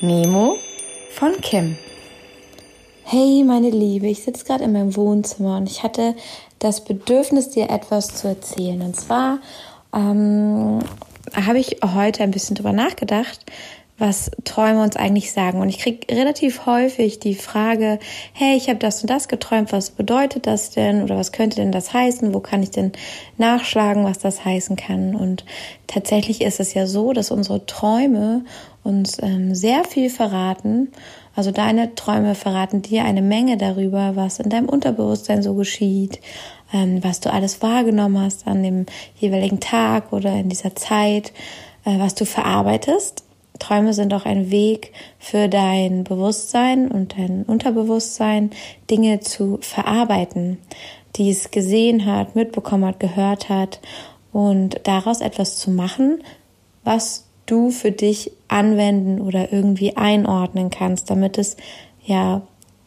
Memo von Kim. Hey, meine Liebe, ich sitze gerade in meinem Wohnzimmer und ich hatte das Bedürfnis, dir etwas zu erzählen. Und zwar ähm, habe ich heute ein bisschen drüber nachgedacht, was Träume uns eigentlich sagen. Und ich kriege relativ häufig die Frage, hey, ich habe das und das geträumt, was bedeutet das denn oder was könnte denn das heißen? Wo kann ich denn nachschlagen, was das heißen kann? Und tatsächlich ist es ja so, dass unsere Träume uns ähm, sehr viel verraten. Also deine Träume verraten dir eine Menge darüber, was in deinem Unterbewusstsein so geschieht, ähm, was du alles wahrgenommen hast an dem jeweiligen Tag oder in dieser Zeit, äh, was du verarbeitest Träume sind auch ein Weg für dein Bewusstsein und dein Unterbewusstsein, Dinge zu verarbeiten, die es gesehen hat, mitbekommen hat, gehört hat und daraus etwas zu machen, was du für dich anwenden oder irgendwie einordnen kannst, damit es ja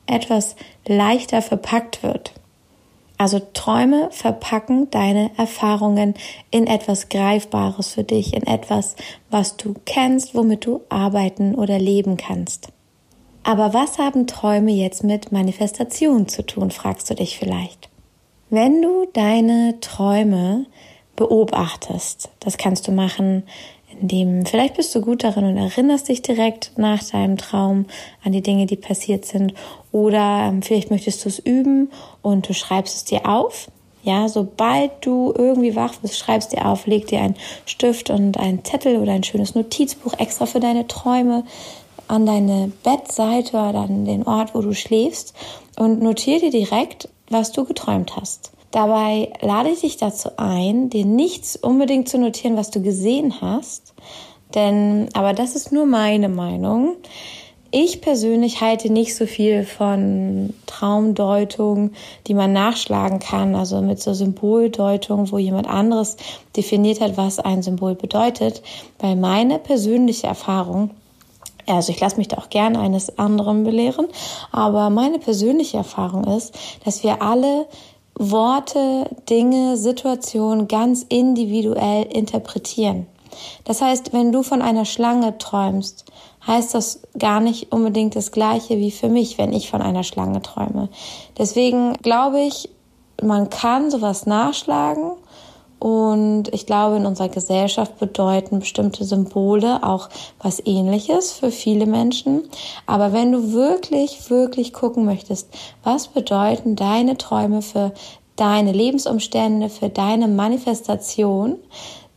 etwas leichter verpackt wird. Also Träume verpacken deine Erfahrungen in etwas Greifbares für dich, in etwas, was du kennst, womit du arbeiten oder leben kannst. Aber was haben Träume jetzt mit Manifestation zu tun, fragst du dich vielleicht. Wenn du deine Träume beobachtest, das kannst du machen, indem vielleicht bist du gut darin und erinnerst dich direkt nach deinem Traum an die Dinge, die passiert sind. Oder ähm, vielleicht möchtest du es üben und du schreibst es dir auf. Ja, sobald du irgendwie wach bist, schreibst dir auf, leg dir einen Stift und einen Zettel oder ein schönes Notizbuch extra für deine Träume an deine Bettseite oder an den Ort, wo du schläfst und notiere dir direkt, was du geträumt hast. Dabei lade ich dich dazu ein, dir nichts unbedingt zu notieren, was du gesehen hast. Denn, aber das ist nur meine Meinung. Ich persönlich halte nicht so viel von Traumdeutung, die man nachschlagen kann, also mit so Symboldeutung, wo jemand anderes definiert hat, was ein Symbol bedeutet, weil meine persönliche Erfahrung also ich lasse mich da auch gerne eines anderen belehren, aber meine persönliche Erfahrung ist, dass wir alle Worte, Dinge, Situationen ganz individuell interpretieren. Das heißt, wenn du von einer Schlange träumst, heißt das gar nicht unbedingt das gleiche wie für mich, wenn ich von einer Schlange träume. Deswegen glaube ich, man kann sowas nachschlagen und ich glaube, in unserer Gesellschaft bedeuten bestimmte Symbole auch was ähnliches für viele Menschen. Aber wenn du wirklich, wirklich gucken möchtest, was bedeuten deine Träume für deine Lebensumstände, für deine Manifestation,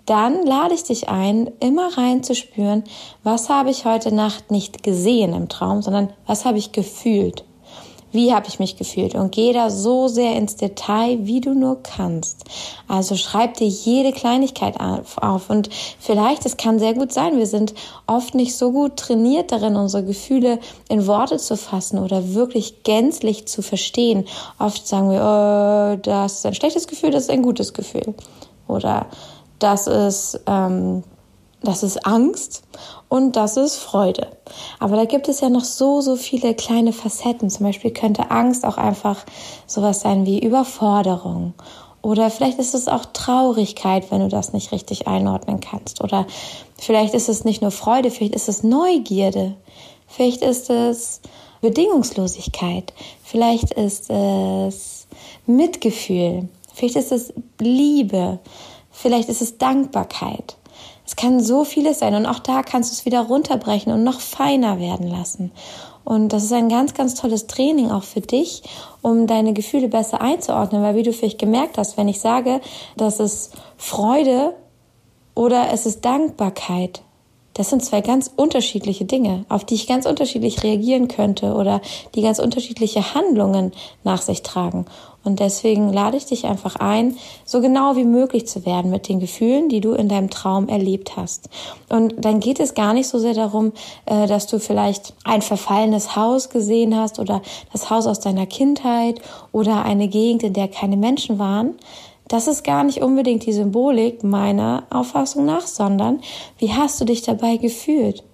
dann lade ich dich ein, immer reinzuspüren, was habe ich heute Nacht nicht gesehen im Traum, sondern was habe ich gefühlt. Wie habe ich mich gefühlt? Und geh da so sehr ins Detail, wie du nur kannst. Also schreib dir jede Kleinigkeit auf. Und vielleicht, es kann sehr gut sein, wir sind oft nicht so gut trainiert darin, unsere Gefühle in Worte zu fassen oder wirklich gänzlich zu verstehen. Oft sagen wir, oh, das ist ein schlechtes Gefühl, das ist ein gutes Gefühl. Oder das ist, ähm, das ist Angst und das ist Freude. Aber da gibt es ja noch so, so viele kleine Facetten. Zum Beispiel könnte Angst auch einfach sowas sein wie Überforderung. Oder vielleicht ist es auch Traurigkeit, wenn du das nicht richtig einordnen kannst. Oder vielleicht ist es nicht nur Freude, vielleicht ist es Neugierde. Vielleicht ist es Bedingungslosigkeit. Vielleicht ist es Mitgefühl. Vielleicht ist es Liebe. Vielleicht ist es Dankbarkeit. Es kann so vieles sein und auch da kannst du es wieder runterbrechen und noch feiner werden lassen. Und das ist ein ganz, ganz tolles Training auch für dich, um deine Gefühle besser einzuordnen, weil wie du vielleicht gemerkt hast, wenn ich sage, dass es Freude oder es ist Dankbarkeit, das sind zwei ganz unterschiedliche Dinge, auf die ich ganz unterschiedlich reagieren könnte oder die ganz unterschiedliche Handlungen nach sich tragen. Und deswegen lade ich dich einfach ein, so genau wie möglich zu werden mit den Gefühlen, die du in deinem Traum erlebt hast. Und dann geht es gar nicht so sehr darum, äh, dass du vielleicht ein verfallenes Haus gesehen hast oder das Haus aus deiner Kindheit oder eine Gegend, in der keine Menschen waren. Das ist gar nicht unbedingt die Symbolik meiner Auffassung nach, sondern wie hast du dich dabei gefühlt?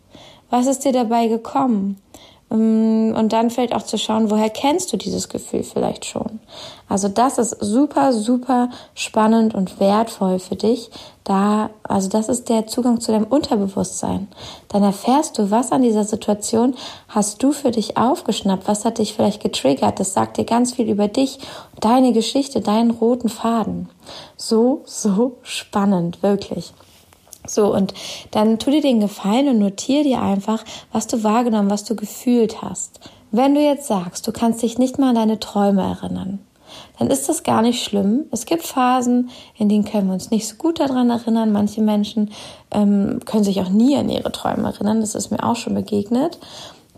Was ist dir dabei gekommen? Mm, und dann fällt auch zu schauen, woher kennst du dieses Gefühl vielleicht schon. Also das ist super, super spannend und wertvoll für dich. Da, also das ist der Zugang zu deinem Unterbewusstsein. Dann erfährst du, was an dieser Situation hast du für dich aufgeschnappt, was hat dich vielleicht getriggert. Das sagt dir ganz viel über dich, deine Geschichte, deinen roten Faden. So, so spannend, wirklich. So, und dann tu dir den Gefallen und notiere dir einfach, was du wahrgenommen, was du gefühlt hast. Wenn du jetzt sagst, du kannst dich nicht mal an deine Träume erinnern, dann ist das gar nicht schlimm. Es gibt Phasen, in denen können wir uns nicht so gut daran erinnern. Manche Menschen ähm, können sich auch nie an ihre Träume erinnern. Das ist mir auch schon begegnet.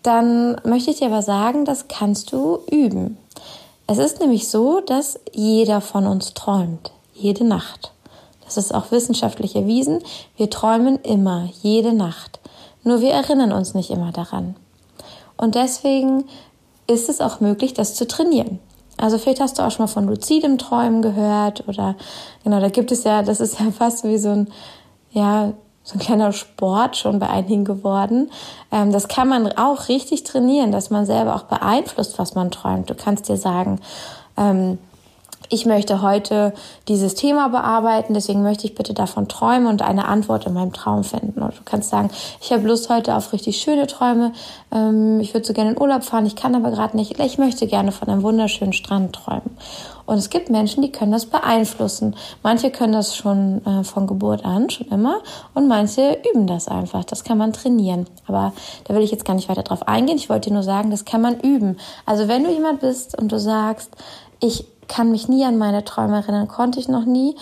Dann möchte ich dir aber sagen, das kannst du üben. Es ist nämlich so, dass jeder von uns träumt. Jede Nacht. Das ist auch wissenschaftlich erwiesen. Wir träumen immer, jede Nacht. Nur wir erinnern uns nicht immer daran. Und deswegen ist es auch möglich, das zu trainieren. Also vielleicht hast du auch schon mal von luzidem Träumen gehört oder genau, da gibt es ja, das ist ja fast wie so ein, ja, so ein kleiner Sport schon bei einigen geworden. Ähm, das kann man auch richtig trainieren, dass man selber auch beeinflusst, was man träumt. Du kannst dir sagen, ähm, ich möchte heute dieses Thema bearbeiten, deswegen möchte ich bitte davon träumen und eine Antwort in meinem Traum finden. Und du kannst sagen, ich habe Lust heute auf richtig schöne Träume, ähm, ich würde so gerne in Urlaub fahren, ich kann aber gerade nicht, ich möchte gerne von einem wunderschönen Strand träumen. Und es gibt Menschen, die können das beeinflussen. Manche können das schon äh, von Geburt an, schon immer, und manche üben das einfach. Das kann man trainieren. Aber da will ich jetzt gar nicht weiter drauf eingehen. Ich wollte dir nur sagen, das kann man üben. Also wenn du jemand bist und du sagst, ich kann mich nie an meine Träume erinnern, konnte ich noch nie,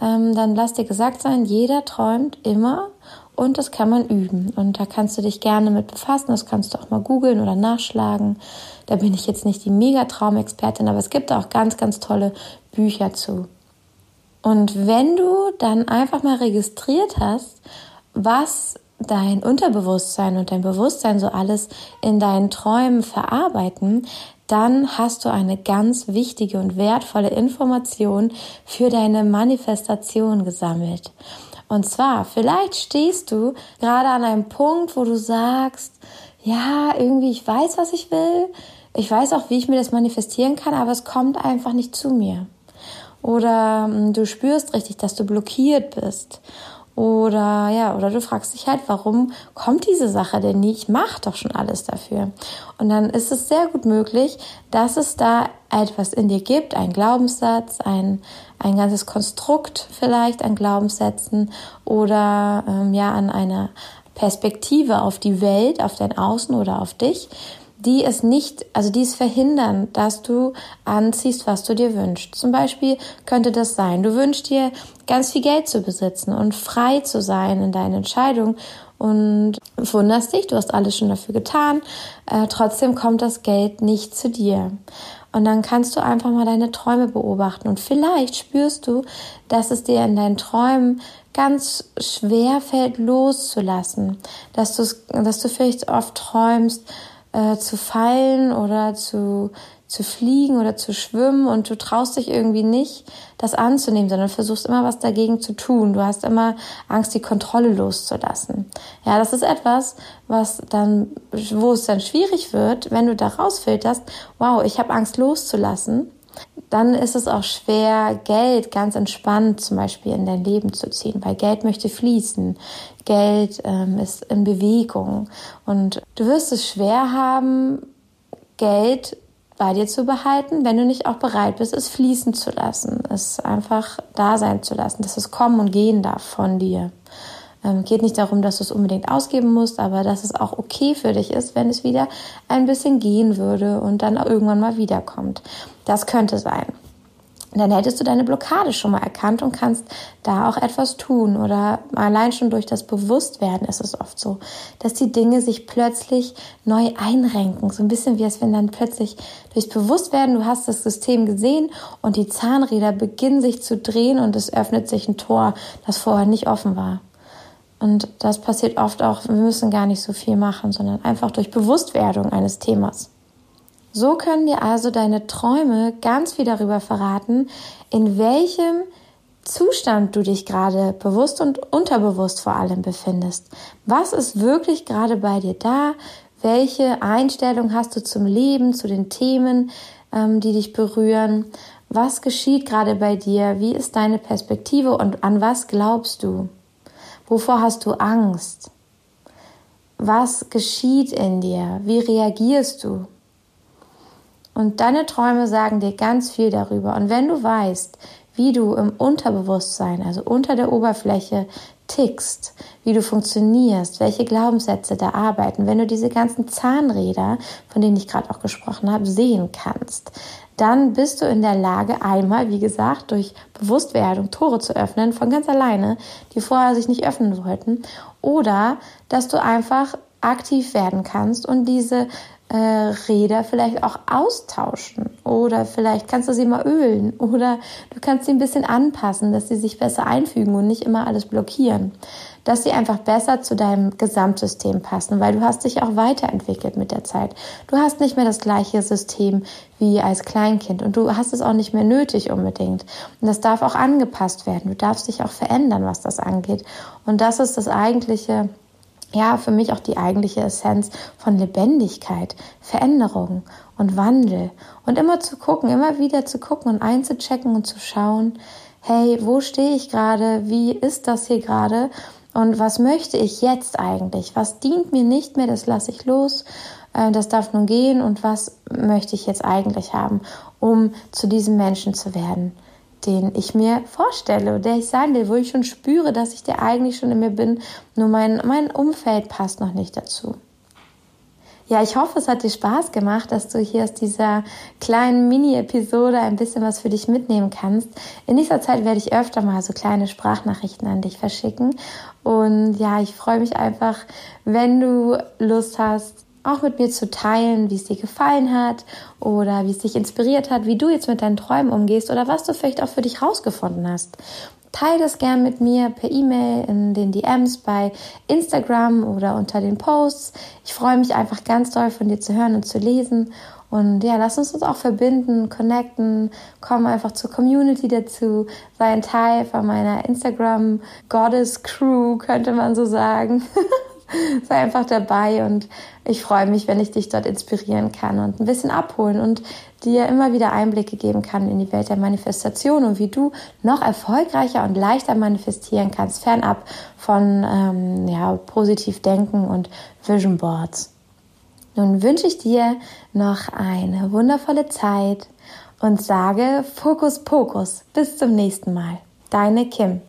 ähm, dann lass dir gesagt sein, jeder träumt immer und das kann man üben. Und da kannst du dich gerne mit befassen, das kannst du auch mal googeln oder nachschlagen. Da bin ich jetzt nicht die Megatraumexpertin, aber es gibt auch ganz, ganz tolle Bücher zu. Und wenn du dann einfach mal registriert hast, was dein Unterbewusstsein und dein Bewusstsein so alles in deinen Träumen verarbeiten, dann hast du eine ganz wichtige und wertvolle Information für deine Manifestation gesammelt. Und zwar, vielleicht stehst du gerade an einem Punkt, wo du sagst, ja, irgendwie, ich weiß, was ich will. Ich weiß auch, wie ich mir das manifestieren kann, aber es kommt einfach nicht zu mir. Oder hm, du spürst richtig, dass du blockiert bist. Oder ja, oder du fragst dich halt, warum kommt diese Sache denn nie? Ich mache doch schon alles dafür. Und dann ist es sehr gut möglich, dass es da etwas in dir gibt, ein Glaubenssatz, ein, ein ganzes Konstrukt vielleicht an Glaubenssätzen oder ähm, ja an einer Perspektive auf die Welt, auf dein Außen oder auf dich, die es nicht, also die es verhindern, dass du anziehst, was du dir wünschst. Zum Beispiel könnte das sein, du wünschst dir ganz viel Geld zu besitzen und frei zu sein in deinen Entscheidungen und wunderst dich, du hast alles schon dafür getan, äh, trotzdem kommt das Geld nicht zu dir. Und dann kannst du einfach mal deine Träume beobachten und vielleicht spürst du, dass es dir in deinen Träumen ganz schwer fällt loszulassen, dass du dass du vielleicht oft träumst, äh, zu fallen oder zu, zu fliegen oder zu schwimmen und du traust dich irgendwie nicht, das anzunehmen, sondern versuchst immer was dagegen zu tun. Du hast immer Angst, die Kontrolle loszulassen. Ja, das ist etwas, was dann, wo es dann schwierig wird, wenn du da rausfilterst, wow, ich habe Angst loszulassen dann ist es auch schwer, Geld ganz entspannt zum Beispiel in dein Leben zu ziehen, weil Geld möchte fließen. Geld ähm, ist in Bewegung. Und du wirst es schwer haben, Geld bei dir zu behalten, wenn du nicht auch bereit bist, es fließen zu lassen, es einfach da sein zu lassen, dass es kommen und gehen darf von dir. Ähm, geht nicht darum, dass du es unbedingt ausgeben musst, aber dass es auch okay für dich ist, wenn es wieder ein bisschen gehen würde und dann irgendwann mal wiederkommt. Das könnte sein. Dann hättest du deine Blockade schon mal erkannt und kannst da auch etwas tun. Oder allein schon durch das Bewusstwerden ist es oft so, dass die Dinge sich plötzlich neu einrenken. So ein bisschen wie es, wenn dann plötzlich durchs Bewusstwerden, du hast das System gesehen und die Zahnräder beginnen sich zu drehen und es öffnet sich ein Tor, das vorher nicht offen war. Und das passiert oft auch, wir müssen gar nicht so viel machen, sondern einfach durch Bewusstwerdung eines Themas. So können dir also deine Träume ganz viel darüber verraten, in welchem Zustand du dich gerade bewusst und unterbewusst vor allem befindest. Was ist wirklich gerade bei dir da? Welche Einstellung hast du zum Leben, zu den Themen, ähm, die dich berühren? Was geschieht gerade bei dir? Wie ist deine Perspektive und an was glaubst du? Wovor hast du Angst? Was geschieht in dir? Wie reagierst du? Und deine Träume sagen dir ganz viel darüber. Und wenn du weißt, wie du im Unterbewusstsein, also unter der Oberfläche, tickst, wie du funktionierst, welche Glaubenssätze da arbeiten, wenn du diese ganzen Zahnräder, von denen ich gerade auch gesprochen habe, sehen kannst, dann bist du in der Lage, einmal, wie gesagt, durch Bewusstwerdung Tore zu öffnen, von ganz alleine, die vorher sich nicht öffnen wollten, oder dass du einfach aktiv werden kannst und diese äh, Räder vielleicht auch austauschen oder vielleicht kannst du sie mal ölen oder du kannst sie ein bisschen anpassen, dass sie sich besser einfügen und nicht immer alles blockieren, dass sie einfach besser zu deinem Gesamtsystem passen, weil du hast dich auch weiterentwickelt mit der Zeit. Du hast nicht mehr das gleiche System wie als Kleinkind und du hast es auch nicht mehr nötig unbedingt. Und das darf auch angepasst werden. Du darfst dich auch verändern, was das angeht. Und das ist das eigentliche ja, für mich auch die eigentliche Essenz von Lebendigkeit, Veränderung und Wandel. Und immer zu gucken, immer wieder zu gucken und einzuchecken und zu schauen, hey, wo stehe ich gerade? Wie ist das hier gerade? Und was möchte ich jetzt eigentlich? Was dient mir nicht mehr? Das lasse ich los. Äh, das darf nun gehen. Und was möchte ich jetzt eigentlich haben, um zu diesem Menschen zu werden? Den ich mir vorstelle, der ich sein will, wo ich schon spüre, dass ich der eigentlich schon in mir bin, nur mein, mein Umfeld passt noch nicht dazu. Ja, ich hoffe, es hat dir Spaß gemacht, dass du hier aus dieser kleinen Mini-Episode ein bisschen was für dich mitnehmen kannst. In nächster Zeit werde ich öfter mal so kleine Sprachnachrichten an dich verschicken. Und ja, ich freue mich einfach, wenn du Lust hast, auch mit mir zu teilen, wie es dir gefallen hat oder wie es dich inspiriert hat, wie du jetzt mit deinen Träumen umgehst oder was du vielleicht auch für dich rausgefunden hast. Teil das gern mit mir per E-Mail in den DMs bei Instagram oder unter den Posts. Ich freue mich einfach ganz doll von dir zu hören und zu lesen. Und ja, lass uns uns auch verbinden, connecten, komm einfach zur Community dazu, sei ein Teil von meiner Instagram Goddess Crew, könnte man so sagen. sei einfach dabei und ich freue mich, wenn ich dich dort inspirieren kann und ein bisschen abholen und dir immer wieder Einblicke geben kann in die Welt der Manifestation und wie du noch erfolgreicher und leichter manifestieren kannst, fernab von ähm, ja, positiv denken und Vision Boards. Nun wünsche ich dir noch eine wundervolle Zeit und sage Fokus Pokus. Bis zum nächsten Mal. Deine Kim.